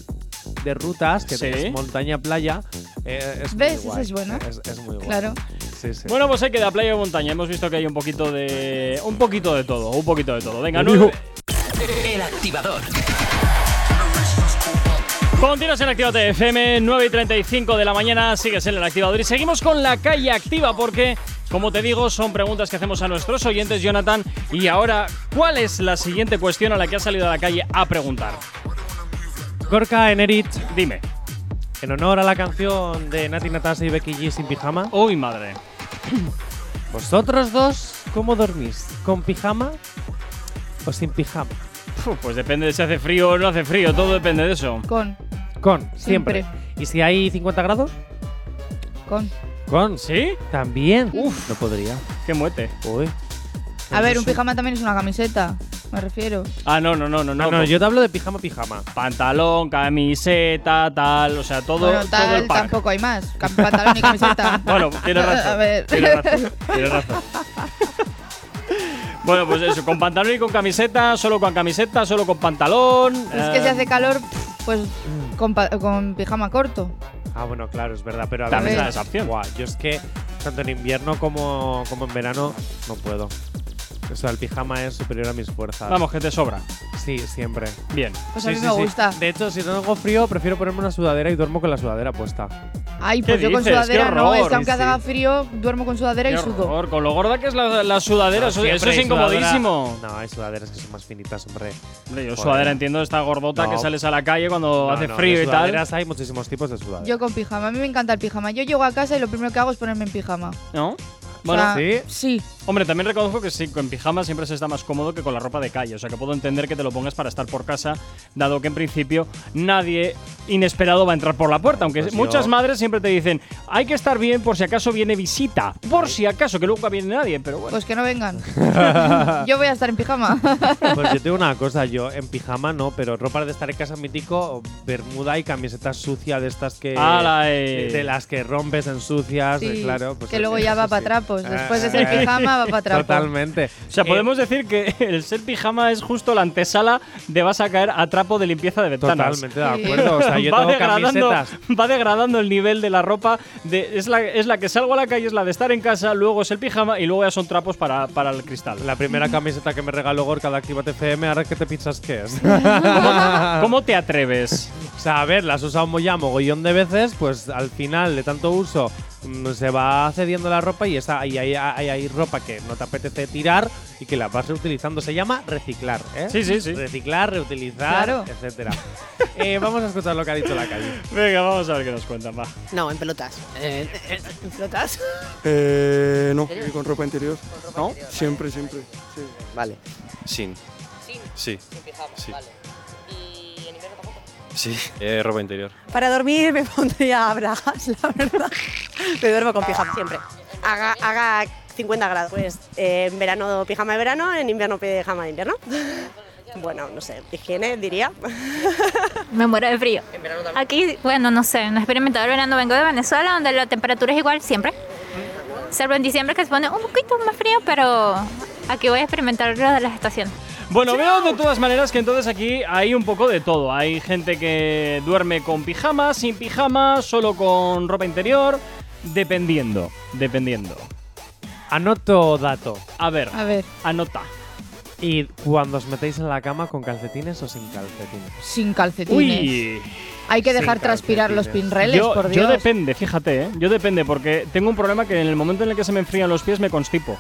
de rutas, que Sí. es montaña-playa, eh, es ¿Ves? muy Esa guay. es buena. Es, es muy guay. Claro. Sí, sí. Bueno, pues hay que de playa o montaña. Hemos visto que hay un poquito de. Un poquito de todo, un poquito de todo. Venga, nueve. El activador. Continuas en Actívate FM, 9 y 35 de la mañana, sigues en el activador y seguimos con la calle activa porque, como te digo, son preguntas que hacemos a nuestros oyentes, Jonathan. Y ahora, ¿cuál es la siguiente cuestión a la que has salido a la calle a preguntar? Gorka Enerit, Dime. En honor a la canción de Nati Natasha y Becky G sin pijama, Uy, madre. ¿vosotros dos cómo dormís? ¿Con pijama o sin pijama? Pues depende de si hace frío o no hace frío, todo depende de eso. Con. Con, siempre. Siempre. ¿Y si hay 50 grados? Con. Con. ¿Sí? También. Uf. No podría. Qué muete. Uy. A ver, un pijama también es una camiseta, me refiero. Ah, no, no, no, no. No, no, yo te hablo de pijama, pijama. Pantalón, camiseta, tal, o sea, todo, bueno, todo tal, el pack. tampoco hay más. Pantalón y camiseta. Bueno, tienes razón. A ver. Tienes razón. Tienes razón. Bueno, pues eso, con pantalón y con camiseta, solo con camiseta, solo con pantalón. Es que eh, si hace calor, pues con, pa- con pijama corto. Ah, bueno, claro, es verdad, pero a También ver, está esa opción. Yo es que tanto en invierno como, como en verano no puedo. O sea, el pijama es superior a mis fuerzas. Vamos, que te sobra. Sí, siempre. Bien. Pues a mí me gusta. De hecho, si tengo frío, prefiero ponerme una sudadera y duermo con la sudadera puesta. Ay, ¿Qué pues yo con dices? sudadera ¡Qué no, horror! es que aunque Sí, haga sí. frío, duermo con sudadera y Qué sudo. horror, con lo gorda que es la, la sudadera, No, eso, siempre eso es hay sudadera- incomodísimo. No, hay sudaderas que son más finitas, hombre. Hombre, yo Joder. sudadera entiendo esta gordota No. que sales a la calle cuando No, hace no, frío de y tal. sudaderas hay muchísimos tipos de sudaderas. Yo con pijama. A mí me encanta el pijama. Yo llego a casa y lo primero que hago es ponerme en pijama. ¿No? O Bueno, sea, ¿sí? Sí. Hombre, también reconozco que sí, con pijama siempre se está más cómodo que con la ropa de calle. O sea que puedo entender que te lo pongas para estar por casa, dado que en principio nadie inesperado va a entrar por la puerta. Aunque Pues muchas yo- madres siempre te dicen, hay que estar bien por si acaso viene visita. Por si acaso, que nunca viene nadie, pero bueno. Pues que no vengan. yo voy a estar en pijama. Pues yo tengo una cosa, yo en pijama no, pero ropa de estar en casa mítico, bermuda y camiseta sucia de estas que. Eh. de, las que rompes en sucias, Sí, eh, claro. Pues que luego ya va para trapos. Después de Eh, ser pijama, pijama va para atrás. Totalmente. O sea, Eh, podemos decir que el ser pijama es justo la antesala de vas a caer a trapo de limpieza de ventanas. Totalmente de acuerdo. O sea, yo va, tengo degradando, camisetas. va degradando el nivel de la ropa. De, es, la, es la que salgo a la calle, es la de estar en casa, luego es el pijama y luego ya son trapos para, para el cristal. La primera camiseta que me regaló Gorka de Activate FM, ahora que te piensas que es. ¿Cómo, te atreves? O sea, a ver, la has usado ya mogollón de veces, pues al final de tanto uso se va cediendo la ropa y, esa, y hay, hay, hay ropa que no te apetece tirar y que la vas reutilizando. Se llama reciclar, ¿eh? Sí, sí, sí. Reciclar, reutilizar, Claro. etcétera. Eh, vamos a escuchar lo que ha dicho la calle. Venga, vamos a ver qué nos cuentan, va. No, en pelotas. Eh, eh, ¿En pelotas? Eh, no, y con ropa interior. ¿No? Siempre, siempre. Sí. Vale. Sin. Sin. Sí. Sin pijama, Sí. vale. Sí. Eh, ropa interior. Para dormir me pondría bragas, la verdad. Me duermo con pijama. Siempre. Haga, haga 50 grados. Pues eh, en verano pijama de verano, en invierno pijama de invierno. Bueno, no sé, higiene diría. Me muero de frío. En verano también. Aquí, bueno, no sé, no he experimentado el verano. Vengo de Venezuela, donde la temperatura es igual siempre. Salvo en diciembre que se pone un poquito más frío, pero aquí voy a experimentar lo de las estaciones. Bueno, veo de todas maneras que entonces aquí hay un poco de todo. Hay gente que duerme con pijama, sin pijama, solo con ropa interior, dependiendo, dependiendo. Anoto dato. A ver, A ver, anota. ¿Y cuando os metéis en la cama con calcetines o sin calcetines? sin calcetines. Uy. Hay que Sin dejar transpirar los calcetines. pinreles, Yo, por yo Dios. depende, fíjate, ¿eh? Yo depende porque tengo un problema que en el momento en el que se me enfrían los pies me constipo.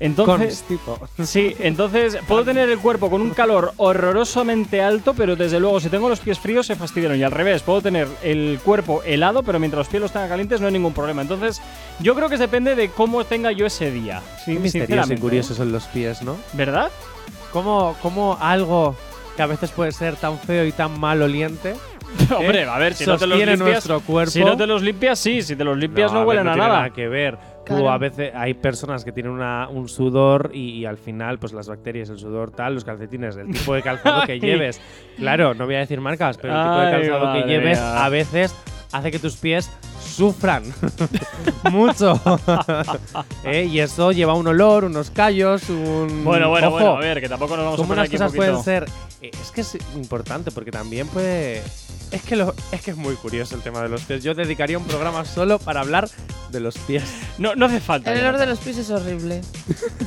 Entonces, sí, entonces puedo tener el cuerpo con un calor horrorosamente alto, pero desde luego si tengo los pies fríos se fastidiaron. Y al revés, puedo tener el cuerpo helado, pero mientras los pies los tenga calientes no hay ningún problema. Entonces, yo creo que depende de cómo tenga yo ese día. Sí, Qué misterioso y curioso son los pies, ¿no? ¿Verdad? ¿Cómo, cómo algo que a veces puede ser tan feo y tan mal oliente Hombre, a ver, si no te los limpias, nuestro cuerpo. si no te los limpias, sí, si te los limpias no, ver, huelen a tiene nada. que ver. Tú Claro. a veces hay personas que tienen una- un sudor y, y al final, pues las bacterias, el sudor tal, los calcetines, el tipo de calzado que Ay. lleves. Claro, no voy a decir marcas, pero el tipo de Ay, calzado que madre lleves mía. a veces hace que tus pies sufran mucho. ¿Eh? Y eso lleva un olor, unos callos, un. Bueno, bueno, Ojo, bueno, a ver, que tampoco nos vamos a poner unas aquí un cosas pueden poquito- ser. eh, es que es importante porque también puede. Es que, lo, es que es muy curioso el tema de los pies. Yo dedicaría un programa solo para hablar de los pies. No, no hace falta. El olor de los pies es horrible.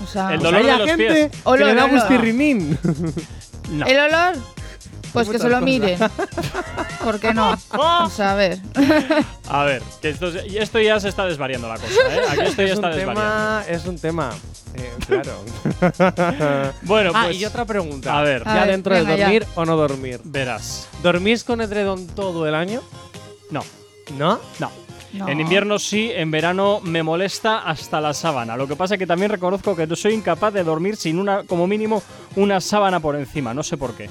O sea, El dolor Hay de a los gente pies. que Olor, le da olor. gustirrinín. No. ¿El olor? Pues que se lo miren. ¿Por qué no? O sea, a ver. A ver, que esto, y esto ya se está desvariando la cosa, ¿eh? Aquí esto ya es, está un desvariando. tema, es un tema. Eh, claro. Bueno, ah, pues. y otra pregunta. A ver, A ¿Ya ver, dentro venga, de ya. dormir o no dormir? verás. ¿Dormís con edredón todo el año? No, ¿No? no. En invierno sí, en verano me molesta hasta la sábana. Lo que pasa es que también reconozco que soy incapaz de dormir sin una, como mínimo, una sábana por encima. No sé por qué.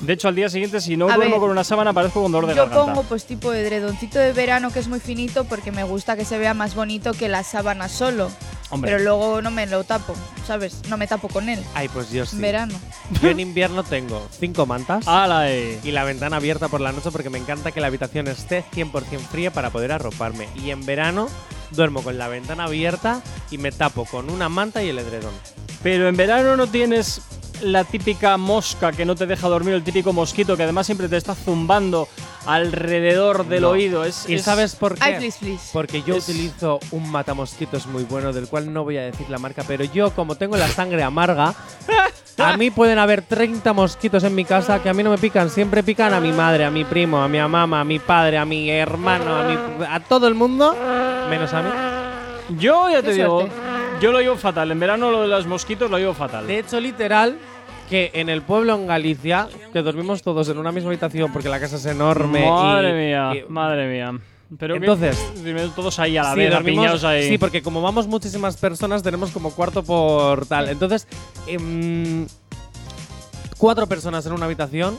De hecho, al día siguiente, si no A duermo ver, con una sábana, parezco con dolor de Yo garganta. pongo pues tipo de edredoncito de verano que es muy finito porque me gusta que se vea más bonito que la sábana solo. Hombre, Pero luego no me lo tapo, ¿sabes? No me tapo con él. Ay, pues yo sí. En verano. Yo en invierno tengo cinco mantas ¡Hala! eh! y la ventana abierta por la noche porque me encanta que la habitación esté 100% fría para poder arroparme. Y en verano duermo con la ventana abierta y me tapo con una manta y el edredón. Pero en verano no tienes la típica mosca que no te deja dormir, el típico mosquito que además siempre te está zumbando alrededor del No. oído. Es, ¿Y es- sabes por qué? Ay, please, please. Porque yo Es- utilizo un matamosquitos muy bueno, del cual no voy a decir la marca, pero yo, como tengo la sangre amarga, a mí pueden haber 30 mosquitos en mi casa que a mí no me pican. Siempre pican a mi madre, a mi primo, a mi mamá, a mi padre, a mi hermano, a, mi- a todo el mundo, menos a mí. Yo ya te digo, yo lo llevo fatal. En verano lo de los mosquitos lo llevo fatal. De hecho, literal, que en el pueblo en Galicia, que dormimos todos en una misma habitación porque la casa es enorme. Madre y- mía, y- madre mía. Pero que- Entonces- todos ahí a la Sí, vez, dormimos- ahí. Sí, porque como vamos muchísimas personas, tenemos como cuarto por tal. Entonces, em, cuatro personas en una habitación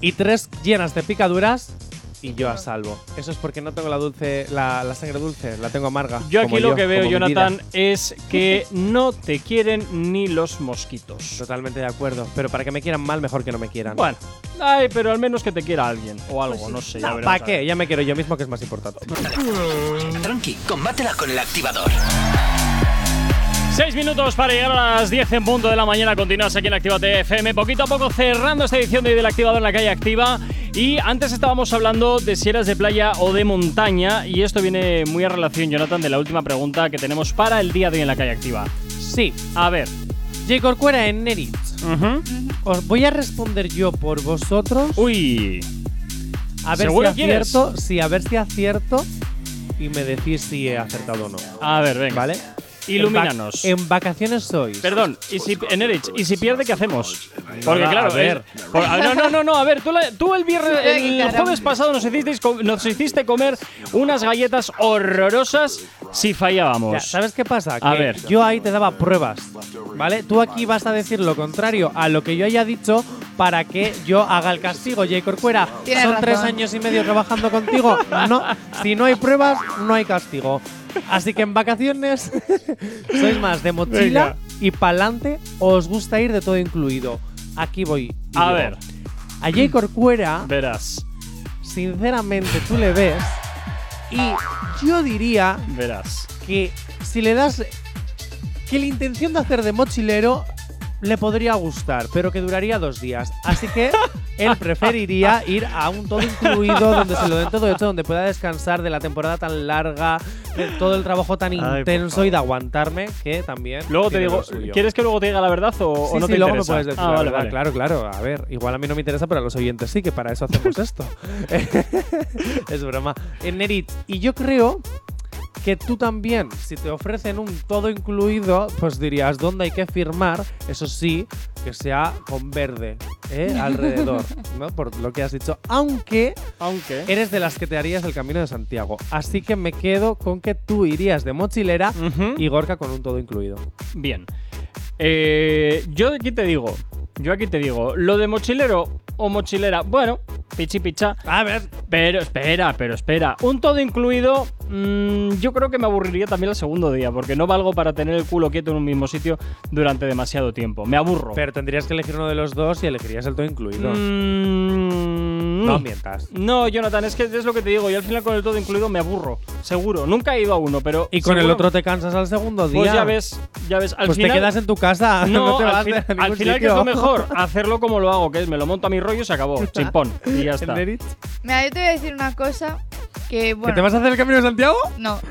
y tres llenas de picaduras y yo a salvo. Eso es porque no tengo la dulce, la, la sangre dulce, la tengo amarga. Yo aquí lo que veo, Jonathan, es que no te quieren ni los mosquitos. Totalmente de acuerdo. Pero para que me quieran mal, mejor que no me quieran. Bueno, ay, pero al menos que te quiera alguien o algo, no sé. ya No, ¿Para qué? Ya me quiero yo mismo, que es más importante. Tranqui, combátela con el activador. Seis minutos para llegar a las 10 en punto de la mañana. Continúas aquí en Actívate FM. Poquito a poco cerrando esta edición de Hoy del Activador en la calle Activa. Y antes estábamos hablando de si eras de playa o de montaña. Y esto viene muy a relación, Jonathan, de la última pregunta que tenemos para el día de hoy en la calle Activa. Sí. A ver. J. Corcuera en Nerit. Os voy a responder yo por vosotros. Uy. A ver ¿Seguro si quieres? acierto. Sí, a ver si acierto. Y me decís si he acertado o no. A ver, venga. ¿Vale? Ilumínanos. En, vac- en vacaciones sois. Perdón, y si, Enerich, ¿y si pierde qué hacemos? Porque claro, a ver. por- ah, no, no, no, no, a ver, tú, la- tú el viernes, el jueves pasado nos hicisteis, nos hiciste comer unas galletas horrorosas si fallábamos. Ya, ¿Sabes qué pasa? A Que ver. yo ahí te daba pruebas, ¿vale? Tú aquí vas a decir lo contrario a lo que yo haya dicho para que yo haga el castigo. J. Corcuera, Tienes son razón. tres años y medio trabajando contigo. No, si no hay pruebas, no hay castigo. Así que en vacaciones sois más de mochila Venga. y pa'lante o os gusta ir de todo incluido. Aquí voy. A ver. A J. Corcuera, Verás, sinceramente, tú le ves y yo diría verás. que si le das que la intención de hacer de mochilero le podría gustar, pero que duraría dos días. Así que él preferiría ir a un todo incluido donde se lo den todo hecho, donde pueda descansar de la temporada tan larga, de todo el trabajo tan intenso y de aguantarme, que también. Luego te digo. ¿quieres que luego te diga la verdad o, o Sí, no sí, te luego me interesa? puedes decir ah, la vale, verdad, vale. Claro, claro. A ver, igual a mí no me interesa, pero a los oyentes sí, que para eso hacemos esto. es broma. En Nerit, y yo creo que tú también, si te ofrecen un todo incluido, pues dirías dónde hay que firmar, eso sí, que sea con verde, ¿eh? alrededor, ¿no? Por lo que has dicho. Aunque Aunque. eres de las que te harías el camino de Santiago. Así que me quedo con que tú irías de mochilera y Gorka con un todo incluido. Bien. Eh, yo aquí te digo, yo aquí te digo, lo de mochilero o mochilera, bueno, pichi picha. A ver. Pero espera, pero espera. Un todo incluido, mm, yo creo que me aburriría también el segundo día, porque no valgo para tener el culo quieto en un mismo sitio durante demasiado tiempo. Me aburro. Pero tendrías que elegir uno de los dos y elegirías el todo incluido. Mm, No mientas. No, Jonathan, es que es lo que te digo. Y al final con el todo incluido me aburro. Seguro. Nunca he ido a uno, pero. Y con el otro te cansas al segundo día. Pues ya ves, ya ves. Al pues final, te quedas en tu casa. No, No, te al, vas final- de al final que es lo mejor, hacerlo como lo hago, que es me lo monto a mi rollo y se acabó. Chimpón. Y ya está. Mira, yo te voy a decir una cosa que, bueno. ¿Que te vas a hacer el camino de Santiago? No.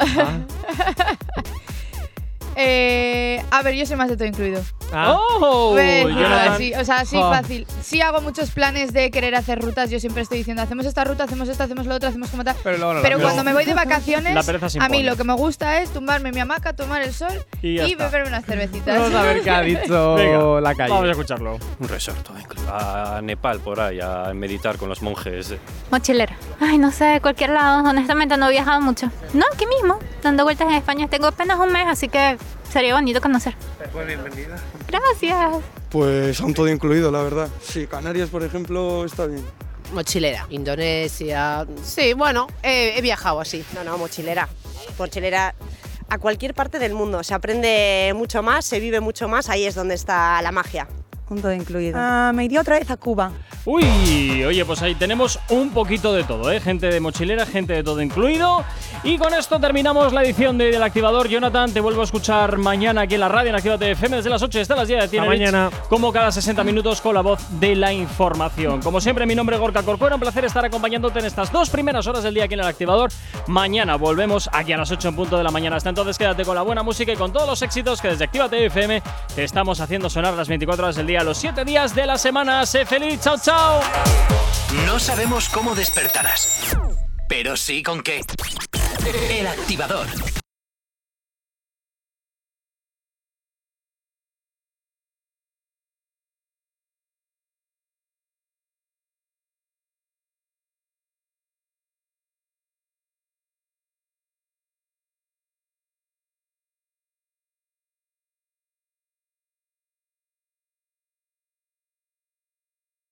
Eh, a ver, yo soy más de todo incluido. Ah. ¡Oh! Jonathan. así, o sea, sí, Jo. fácil. Sí hago muchos planes de querer hacer rutas. Yo siempre estoy diciendo, hacemos esta ruta, hacemos esto, hacemos lo otro, hacemos como tal. Pero no lo Pero hacemos. cuando me voy de vacaciones, a mí lo que me gusta es tumbarme en mi hamaca, tomar el sol Y y, ya está. beber unas cervecitas. Vamos a ver qué ha dicho Venga, la calle. Vamos a escucharlo. Un resort, a Nepal por ahí, a meditar con los monjes. Mochilera. Ay, no sé, de cualquier lado. Honestamente no he viajado mucho. No, aquí mismo, dando vueltas en España. Tengo apenas un mes, así que sería bonito conocer. Pues bienvenida. Gracias. Pues a un todo incluido, la verdad. Sí, Canarias, por ejemplo, está bien. Mochilera. Indonesia. Sí, bueno, eh, he viajado así. No, no, mochilera. Mochilera a cualquier parte del mundo. Se aprende mucho más, se vive mucho más, ahí es donde está la magia. Un todo incluido. Ah, me iría otra vez a Cuba. Uy, oye, pues ahí tenemos un poquito de todo, ¿eh? Gente de mochilera, gente de todo incluido. Y con esto terminamos la edición de Del Activador. Jonathan, te vuelvo a escuchar mañana aquí en la radio, en Actívate FM, desde las 8 hasta las 10. Tiene mañana. Como cada 60 minutos con la voz de la información. Como siempre, mi nombre es Gorka Corcuera. Un placer estar acompañándote en estas dos primeras horas del día aquí en el Activador. Mañana volvemos aquí a las 8 en punto de la mañana. Hasta entonces, quédate con la buena música y con todos los éxitos que desde Actívate FM te estamos haciendo sonar las 24 horas del día, los 7 días de la semana. Sé feliz, chao, chao. No sabemos cómo despertarás, pero sí con qué. El activador.